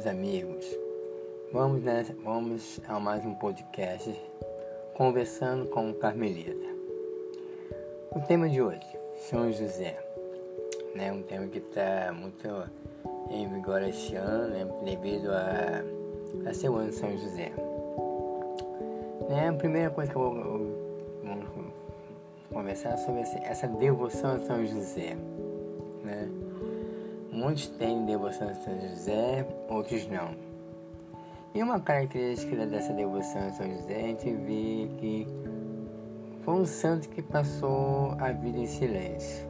meus amigos. Vamos, nessa, vamos a mais um podcast conversando com Carmelita. O tema de hoje, São José, né? Um tema que está muito em vigor este ano, né? devido a, a ser o ano de São José. Né? A primeira coisa que eu vou, vou conversar sobre essa devoção a São José, né? Muitos têm devoção a São José, outros não. E uma característica dessa devoção a São José, a gente vê que foi um santo que passou a vida em silêncio.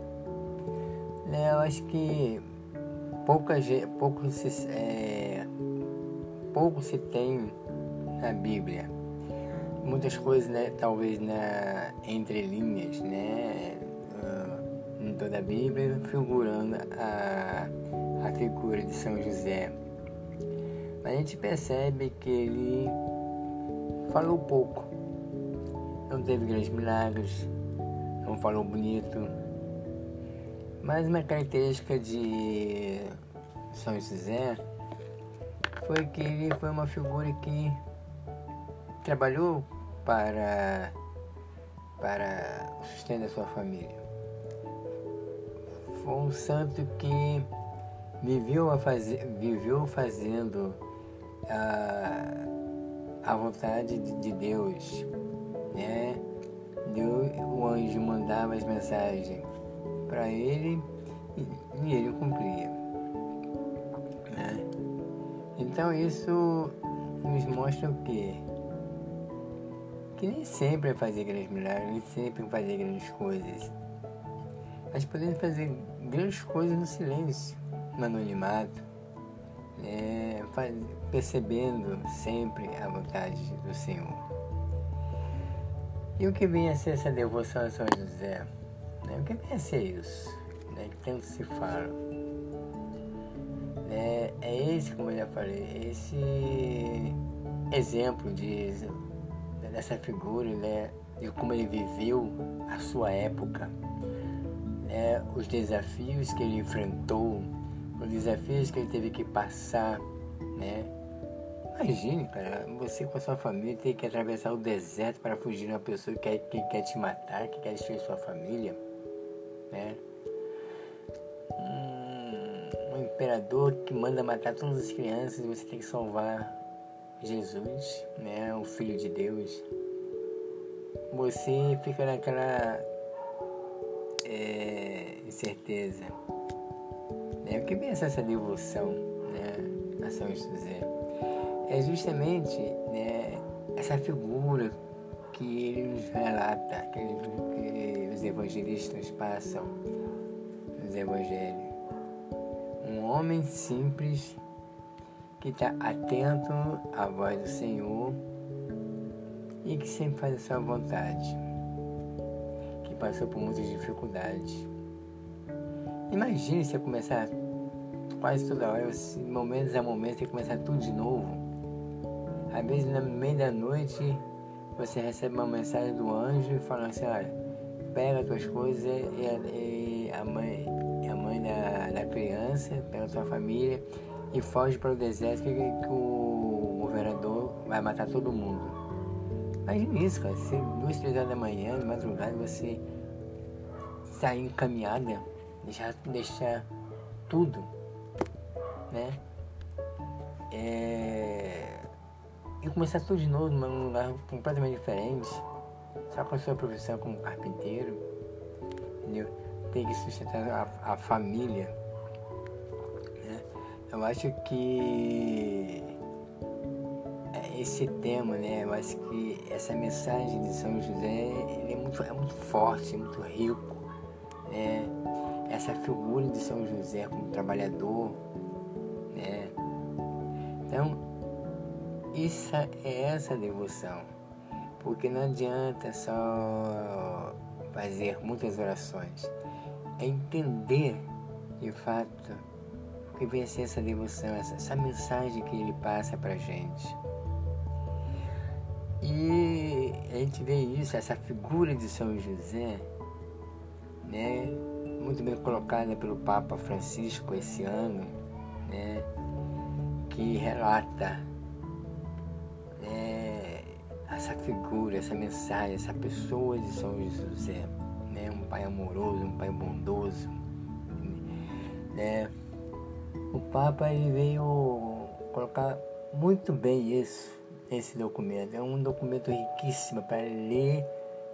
É, eu acho que pouca, pouco, se, é, pouco se tem na Bíblia. Muitas coisas, né, talvez na entrelinhas, né, em toda a Bíblia, figurando a, figura de São José. A gente percebe que ele falou pouco, não teve grandes milagres, não falou bonito. Mas uma característica de São José foi que ele foi uma figura que trabalhou para, para o sustento da sua família foi um santo que viveu, a fazer, viveu fazendo a, a vontade de Deus, né? Deus, o anjo mandava as mensagens para ele e, e, ele cumpria. Né? Então isso nos mostra o quê? Que nem sempre é fazer grandes milagres, nem sempre é fazer grandes coisas mas podemos fazer grandes coisas no silêncio, no anonimato, é, faz, percebendo sempre a vontade do Senhor. E o que vem a ser essa devoção a São José? Né? O que vem a ser isso? Né? Que tanto se fala. É, é esse, como eu já falei, esse exemplo de, dessa figura, né? de como ele viveu a sua época né, os desafios que ele enfrentou, os desafios que ele teve que passar, né? Imagine, cara, você com a sua família tem que atravessar o deserto para fugir de uma pessoa que quer, que quer te matar, que quer destruir sua família, né? Um, um imperador que manda matar todas as crianças e você tem que salvar Jesus, né? O Filho de Deus. Você fica naquela é, incerteza. Né? O que vem essa devoção né, a São José? É justamente né, essa figura que ele nos relata, que, que os evangelistas passam nos evangelhos. Um homem simples que está atento à voz do Senhor e que sempre faz a sua vontade passou por muitas dificuldades. Imagine se eu começar quase toda hora, momentos a momentos, você começar tudo de novo. Às vezes, no meio da noite, você recebe uma mensagem do anjo falando assim: olha, pega as tuas coisas e a, e a mãe, a mãe da, da criança, pega tua família e foge para o deserto que, que o governador vai matar todo mundo. Imagina isso, cara. Se duas, três horas da manhã, de madrugada, você sair encaminhada, deixar, deixar tudo, né? É... E começar tudo de novo num lugar completamente diferente, só com a sua profissão como carpinteiro, entendeu? Tem que sustentar a, a família. Né? Eu acho que esse tema, né? Eu acho que essa mensagem de São José é, muito, é muito forte, muito rico. Né? Essa figura de São José como trabalhador, né? Então, isso é essa devoção. Porque não adianta só fazer muitas orações. É entender, de fato, o que vem a ser essa devoção, essa, essa mensagem que ele passa pra gente. E a gente vê isso, essa figura de São José, muito bem colocada pelo Papa Francisco esse ano, né, que que relata né, essa figura, essa mensagem, essa pessoa de São José, né, um pai amoroso, um pai bondoso. Né. O Papa ele veio colocar muito bem isso, esse documento. É um documento riquíssimo para ler,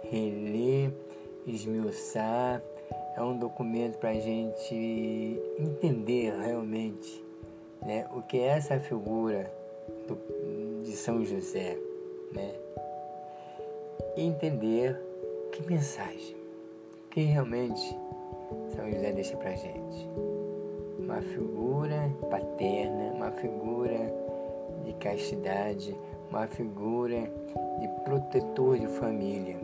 reler, esmiuçar. É um documento para a gente entender realmente né, o que é essa figura do, de São José. Né? E entender que mensagem, que realmente São José deixa para a gente. Uma figura paterna, uma figura de castidade, uma figura de protetor de família,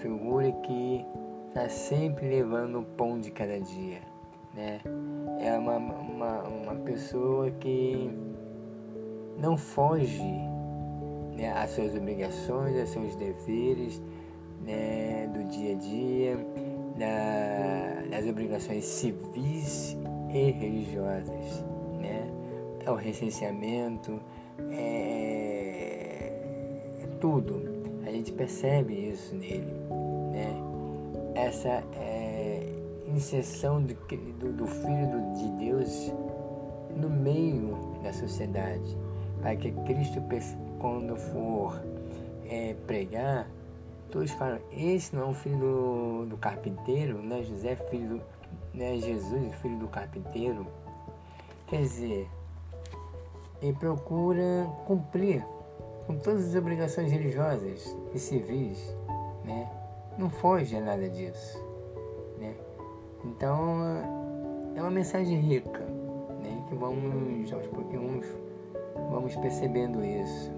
figura que está sempre levando o pão de cada dia, né? É uma, uma, uma pessoa que não foge né, às suas obrigações, aos seus deveres né, do dia a dia, da, das obrigações civis e religiosas é o recenseamento, é, é tudo. A gente percebe isso nele, né? Essa é, inserção do, do, do Filho de Deus no meio da sociedade, para que Cristo, quando for é, pregar, todos falam, esse não é o filho do, do carpinteiro, né? José, filho do, né? Jesus, filho do carpinteiro. Quer dizer, e procura cumprir com todas as obrigações religiosas e civis, né? Não foge a nada disso, né? Então é uma mensagem rica, né? Que vamos aos pouquinhos vamos percebendo isso.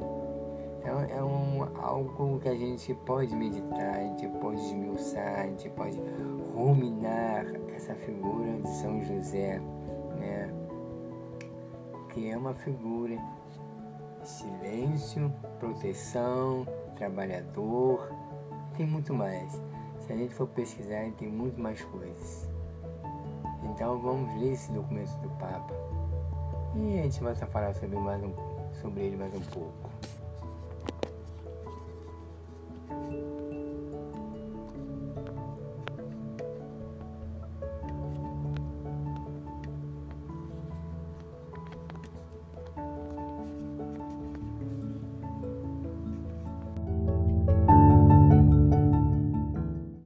É, é um, algo que a gente pode meditar, a gente pode esmiuçar, a gente pode ruminar essa figura de São José, né? que é uma figura silêncio, proteção, trabalhador, tem muito mais. Se a gente for pesquisar, tem muito mais coisas. Então vamos ler esse documento do Papa e a gente vai falar sobre, mais um, sobre ele mais um pouco.